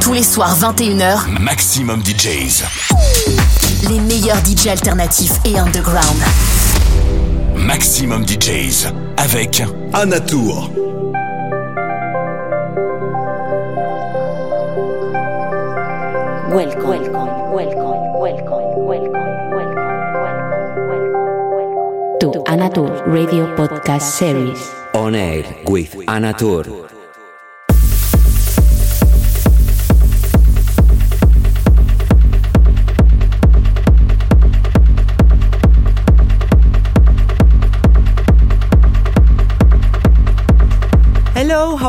Tous les soirs 21h, Maximum DJs. Les meilleurs DJs alternatifs et underground. Maximum DJs avec Anatour. Welcome, welcome, welcome, welcome, welcome, welcome, welcome, to Anatur Radio Podcast Series. On air with Anatur.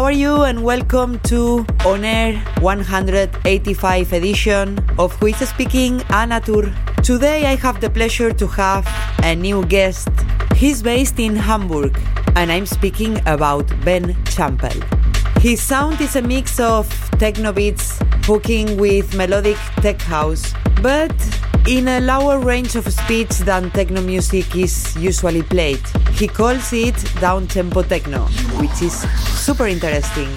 Are you? And welcome to On Air 185 edition of Who is Speaking Anna Tur. Today I have the pleasure to have a new guest. He's based in Hamburg, and I'm speaking about Ben Champel. His sound is a mix of techno beats, hooking with melodic tech house, but in a lower range of speeds than techno music is usually played. He calls it down tempo techno, which is super interesting.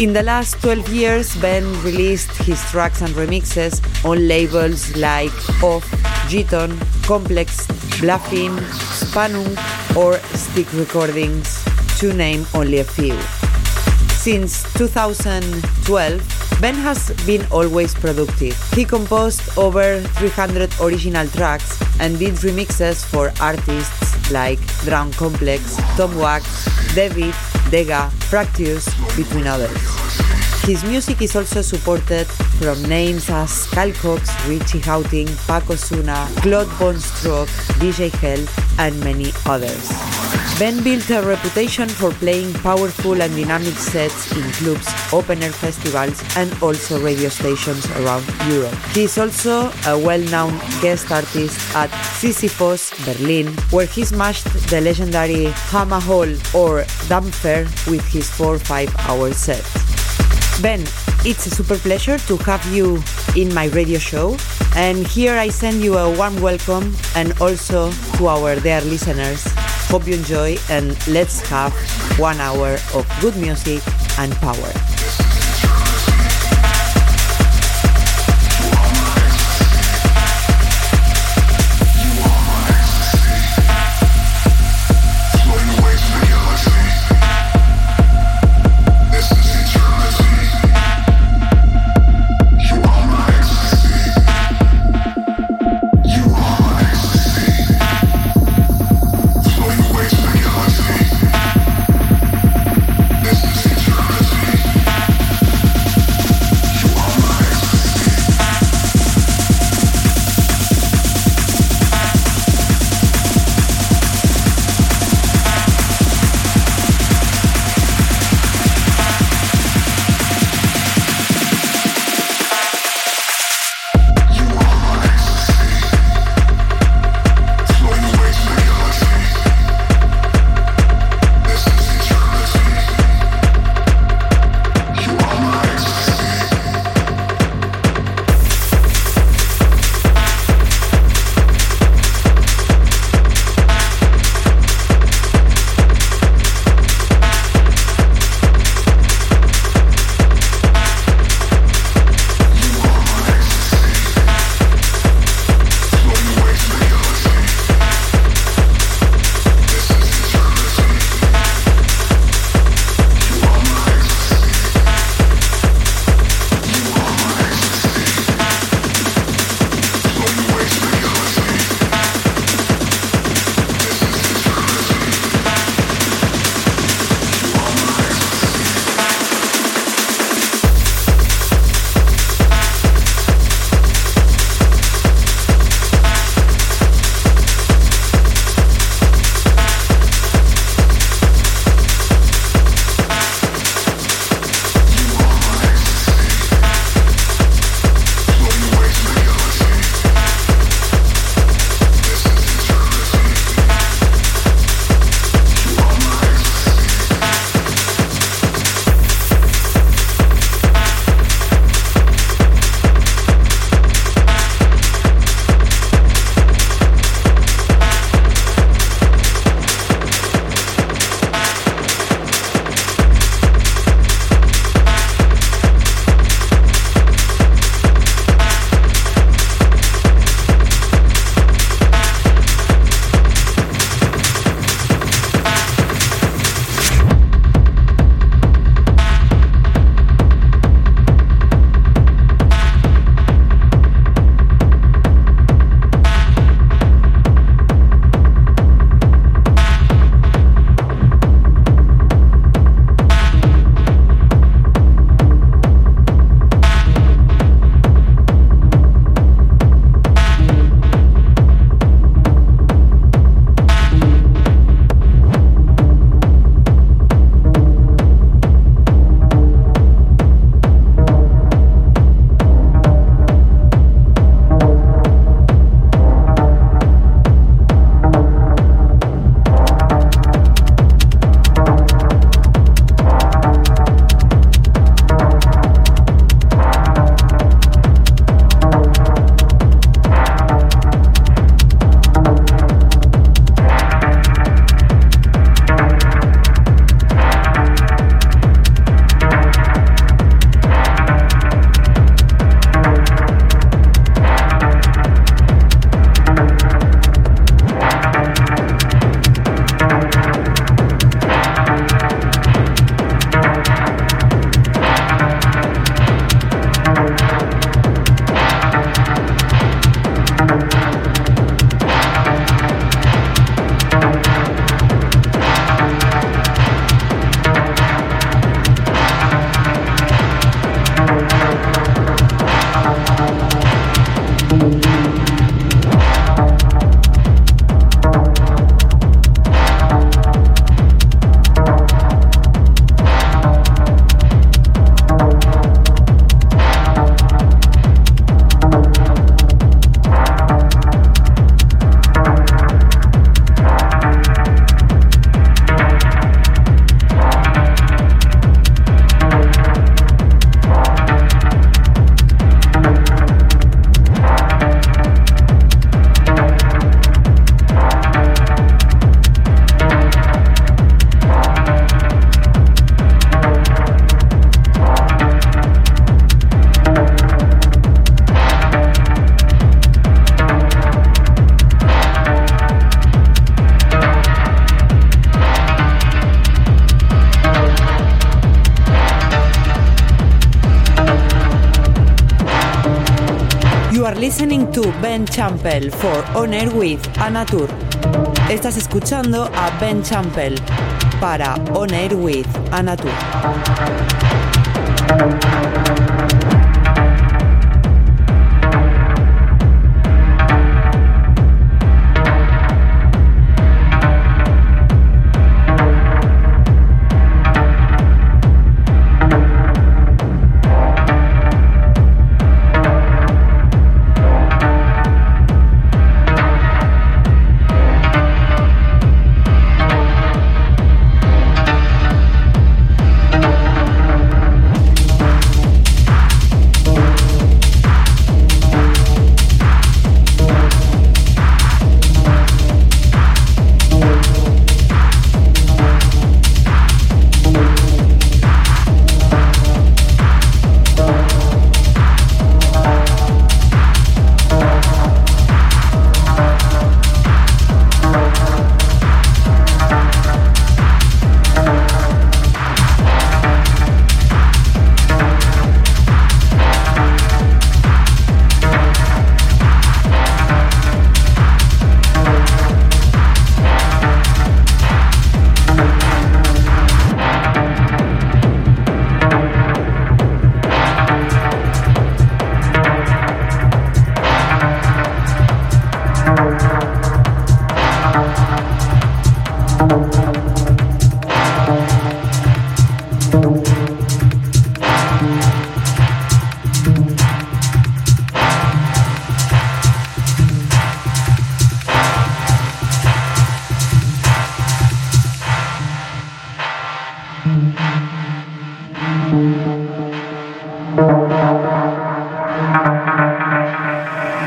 In the last 12 years, Ben released his tracks and remixes on labels like Off, Giton, Complex, Bluffin, Spanung, or Stick Recordings, to name only a few. Since 2012, Ben has been always productive. He composed over 300 original tracks and did remixes for artists like Drown Complex, Tom Wax, David, Dega, Fractious, between others. His music is also supported from names as Carl Cox, Richie Hawtin, Paco Osuna, Claude Von Stroke, DJ Hell, and many others. Ben built a reputation for playing powerful and dynamic sets in clubs, open air festivals, and also radio stations around Europe. He is also a well known guest artist at Sisyphos, Berlin, where he smashed the legendary Hammer Hall or Dampfer with his 4 5 hour set. Ben, it's a super pleasure to have you in my radio show. And here I send you a warm welcome and also to our dear listeners. Hope you enjoy and let's have one hour of good music and power. To Ben Champel for On Air with Anatur. Estás escuchando a Ben Champel para On Air with Anatur.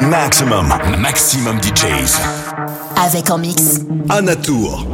Maximum, maximum DJs. Avec en mix. Anatour.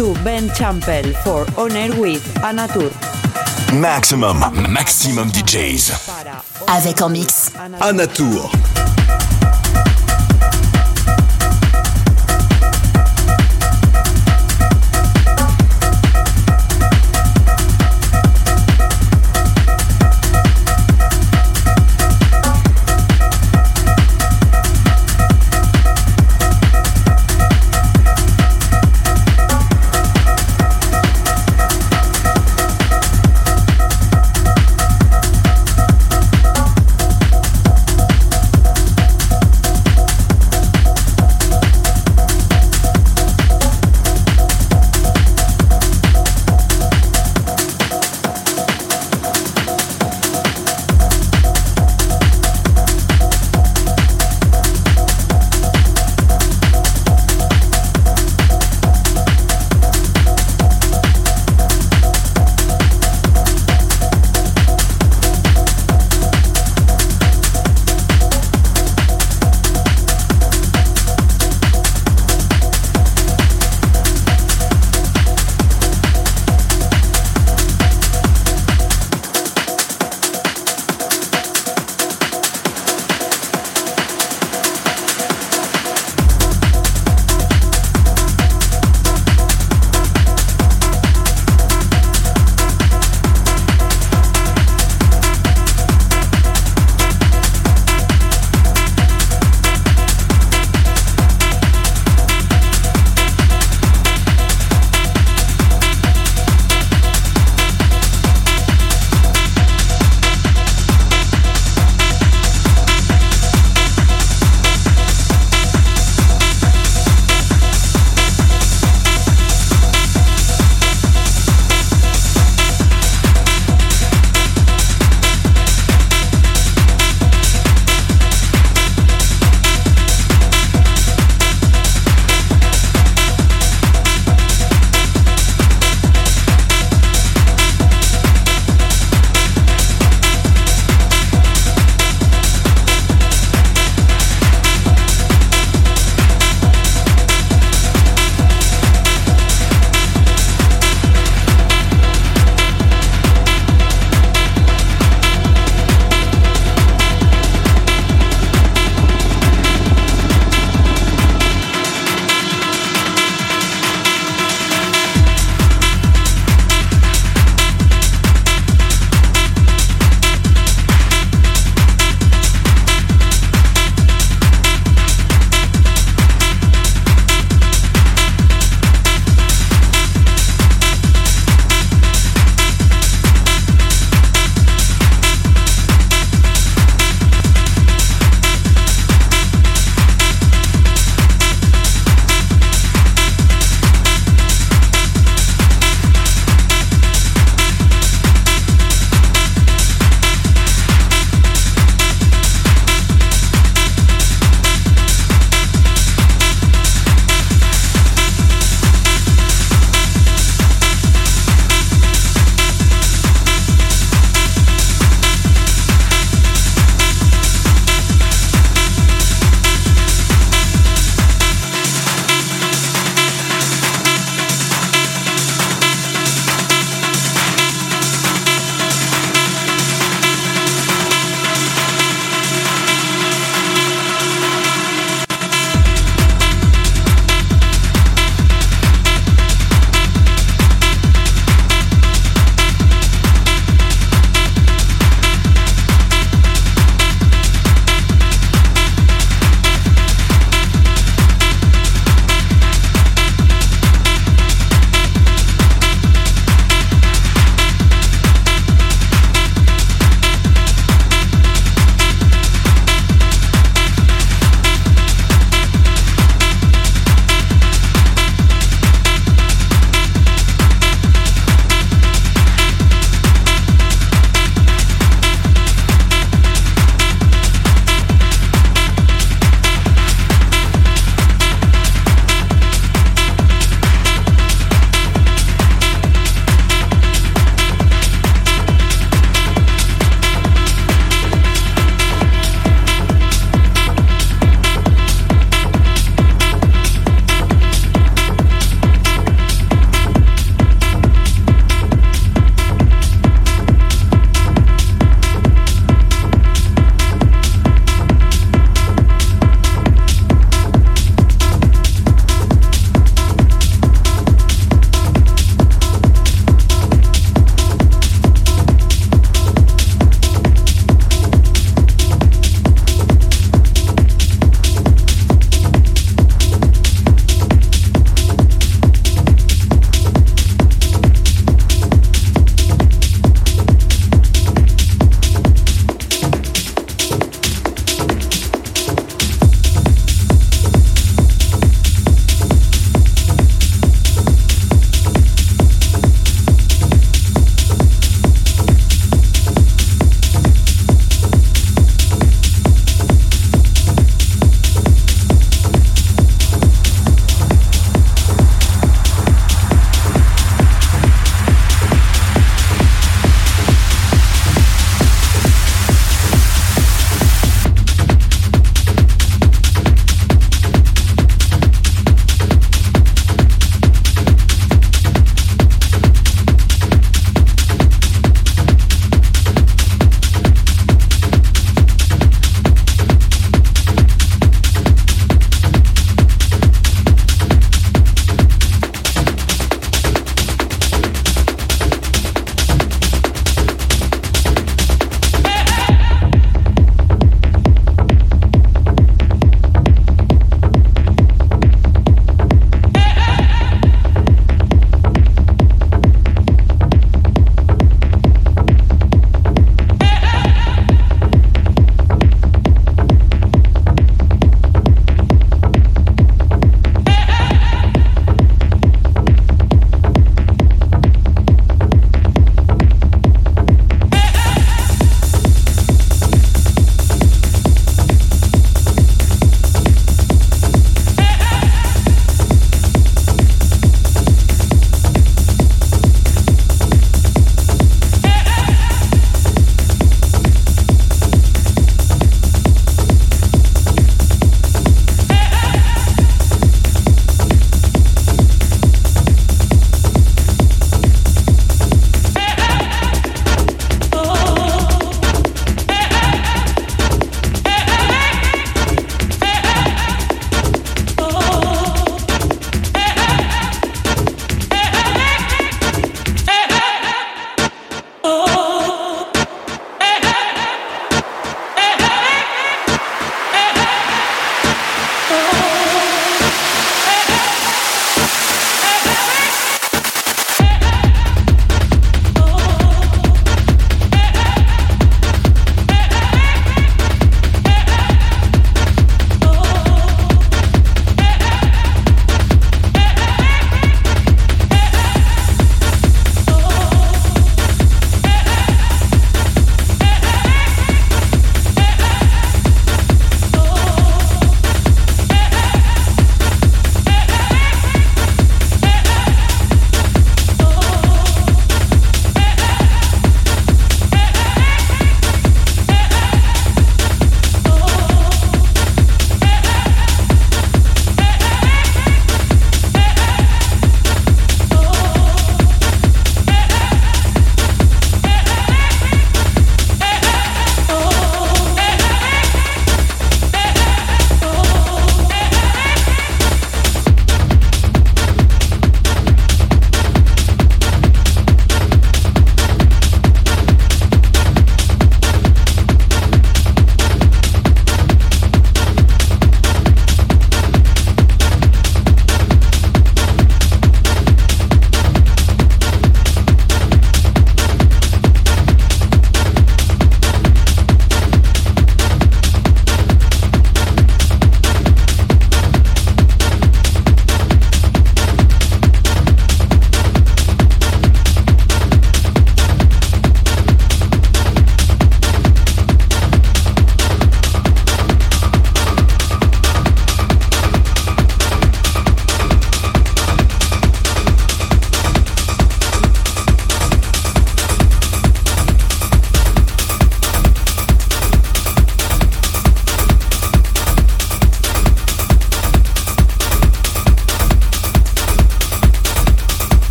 To Ben Champel for On Air with Anatur. Maximum, maximum DJs. Avec en mix. Anatour.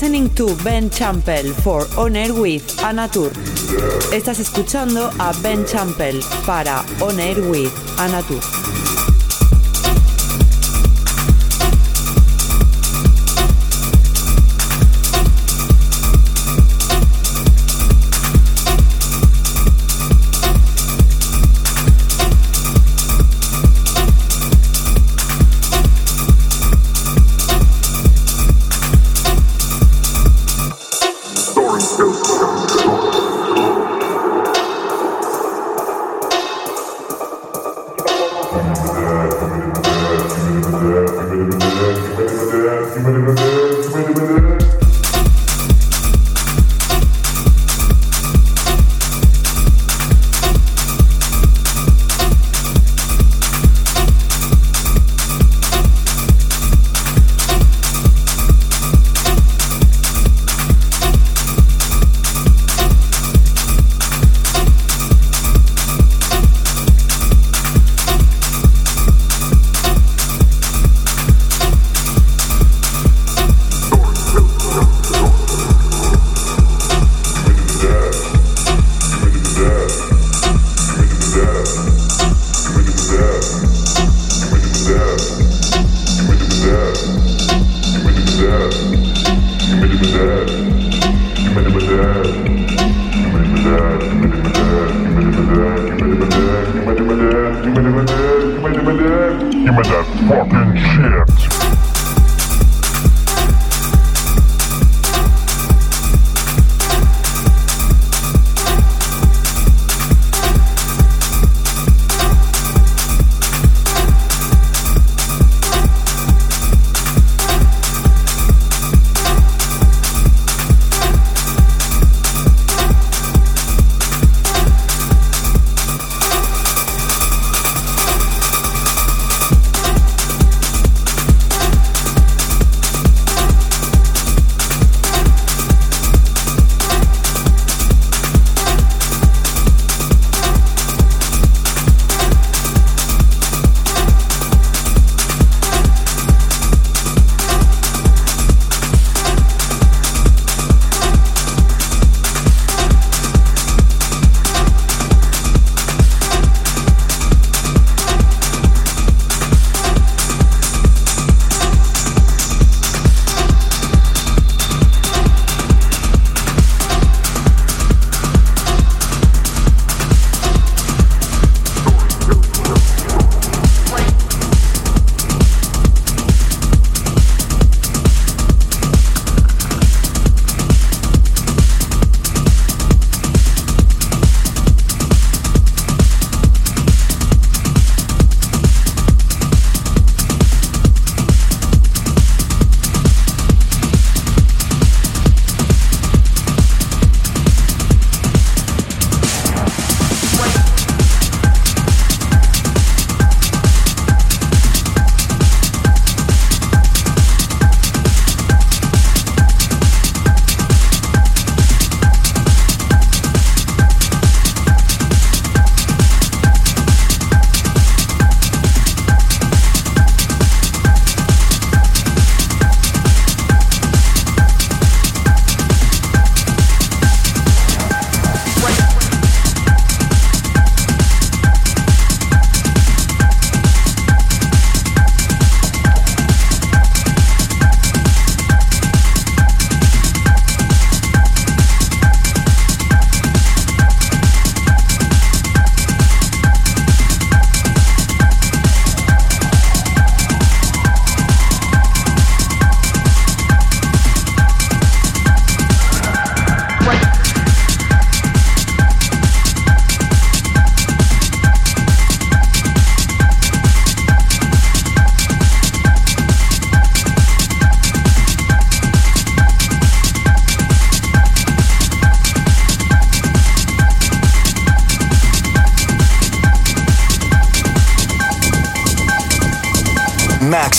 Listening to Ben Champel for On Air with Anatur. Estás escuchando a Ben Champel para On Air with Anatur.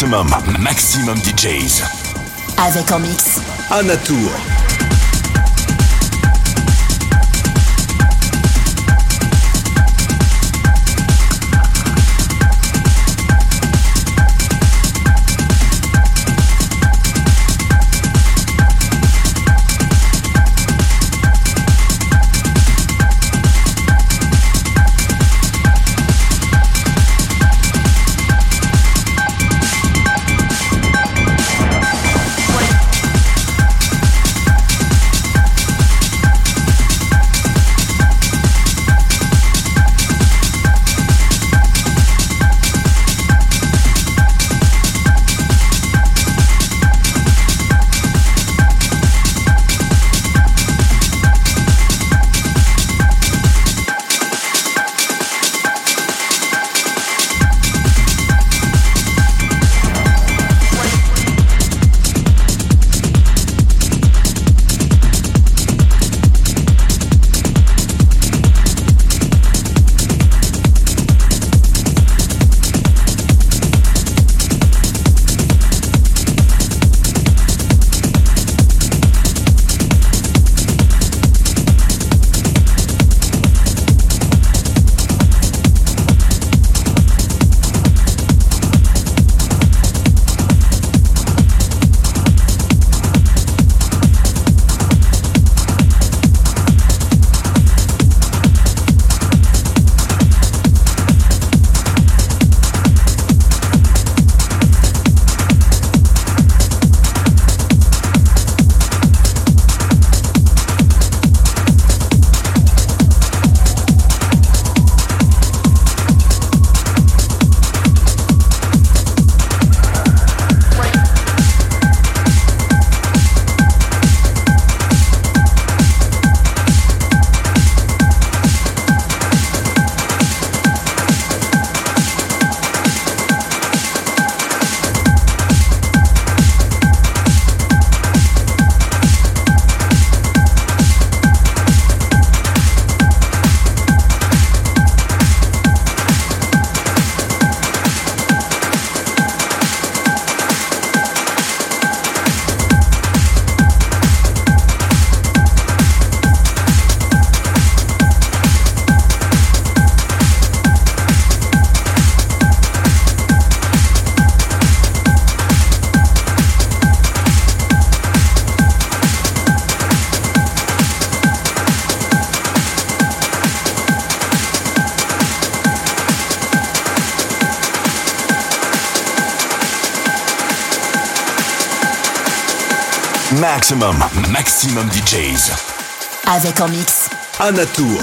Maximum, maximum DJs. Avec en mix. Anatour. Maximum DJs. Avec en mix. Anatour.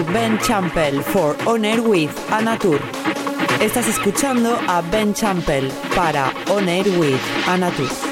Ben Champel for On Air with Anatur. Estás escuchando a Ben Champel para On Air with Anatur.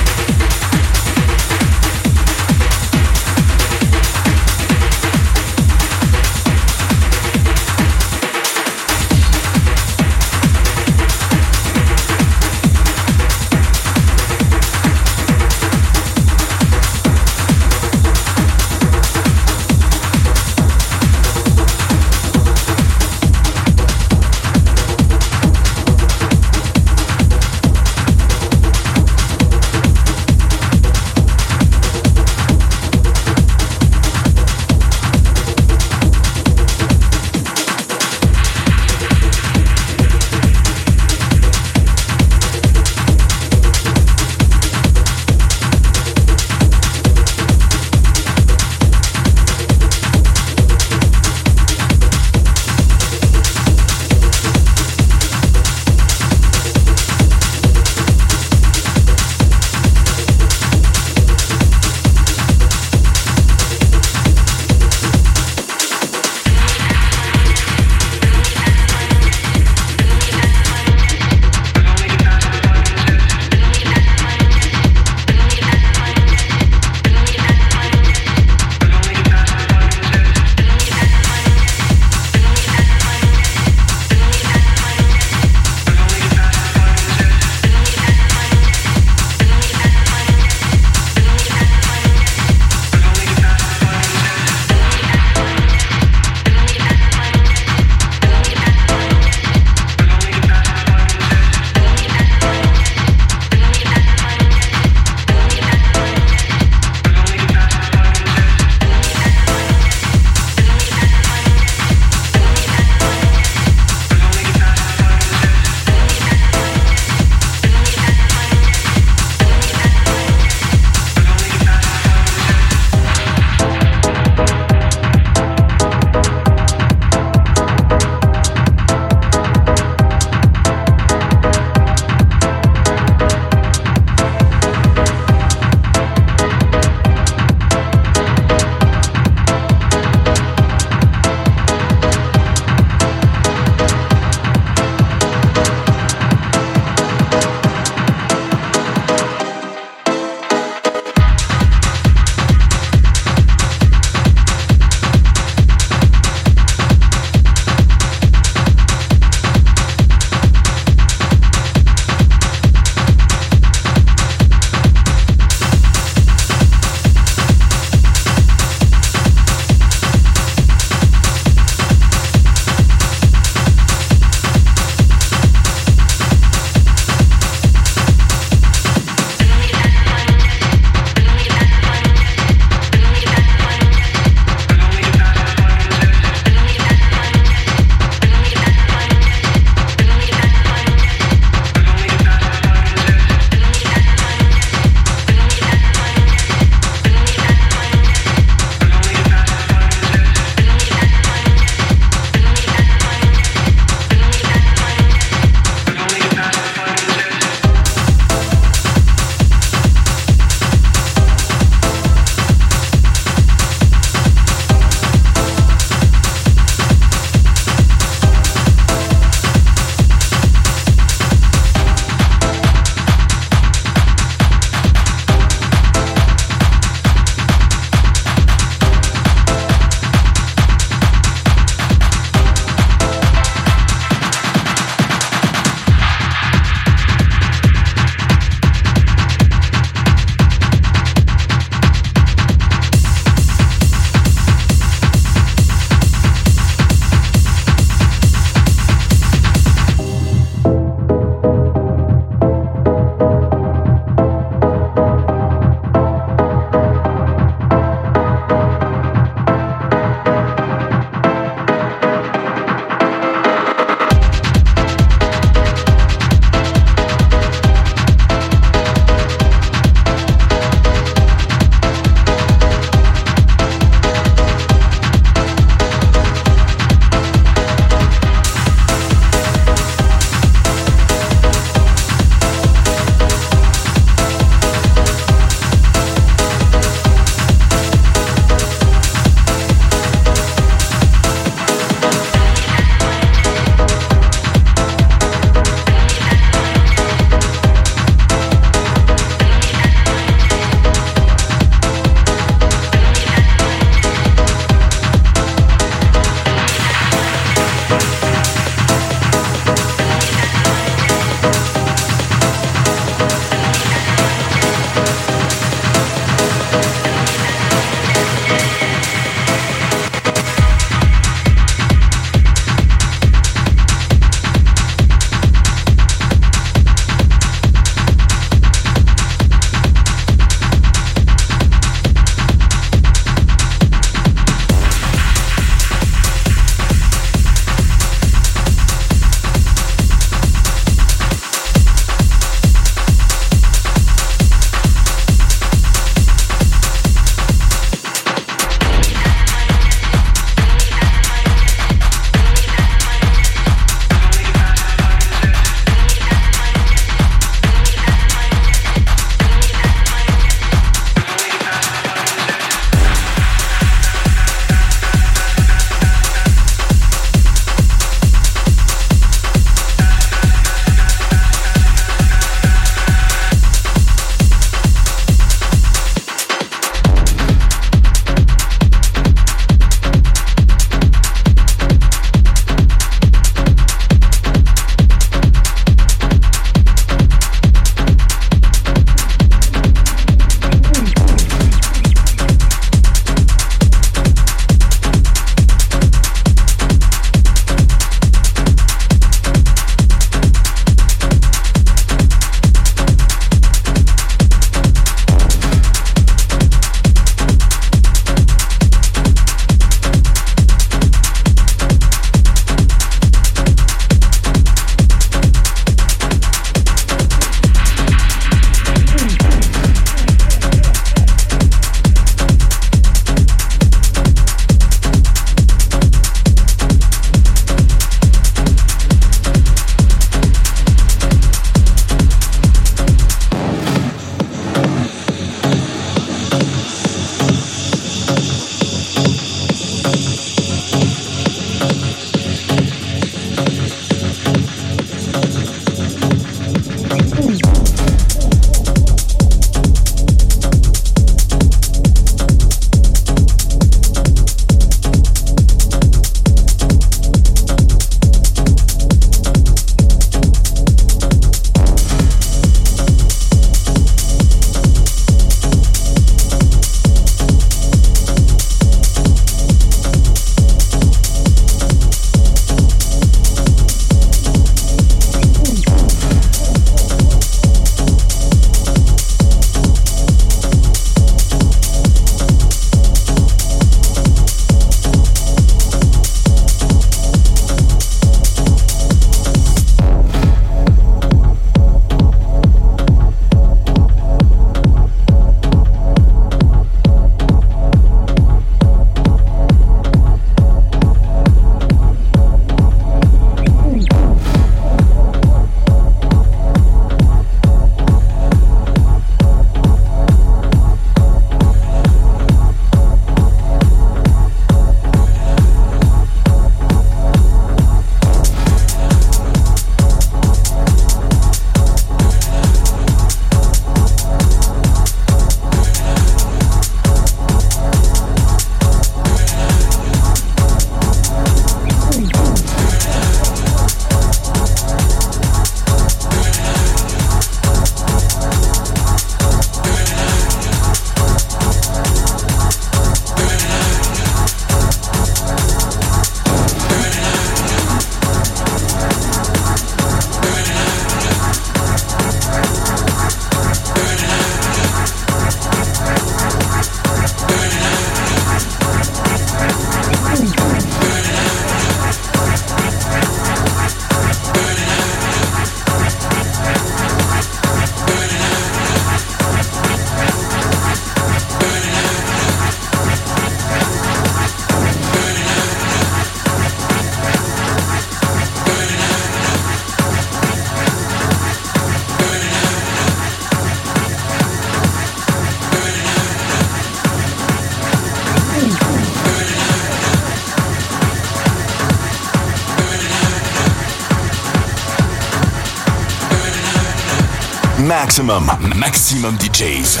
Maximum, maximum DJs.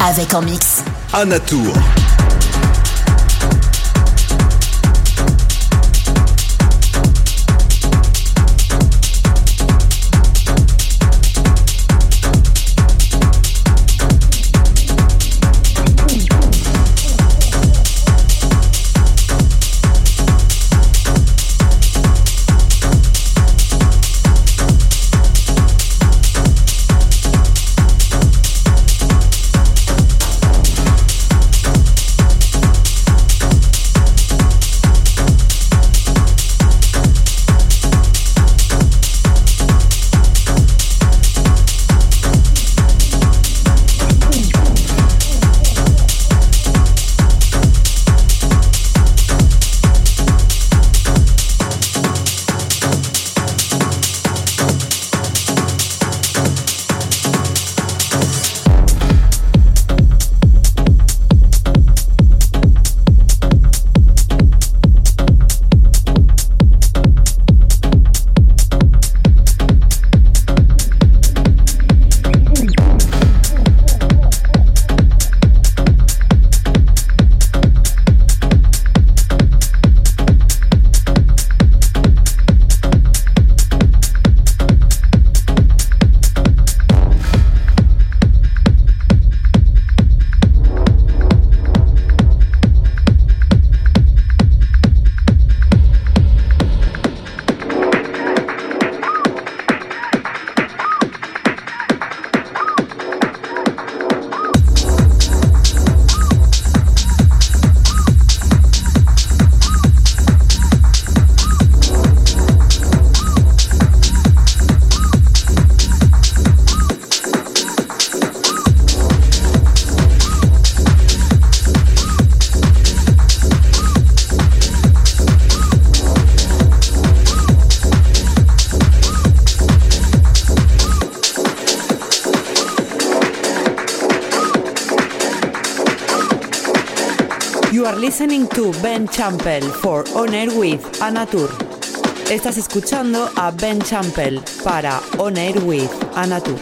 Avec en mix. Anatour. Listening to Ben Champel for On Air with Anatur. Estás escuchando a Ben Champel para On Air with Anatur.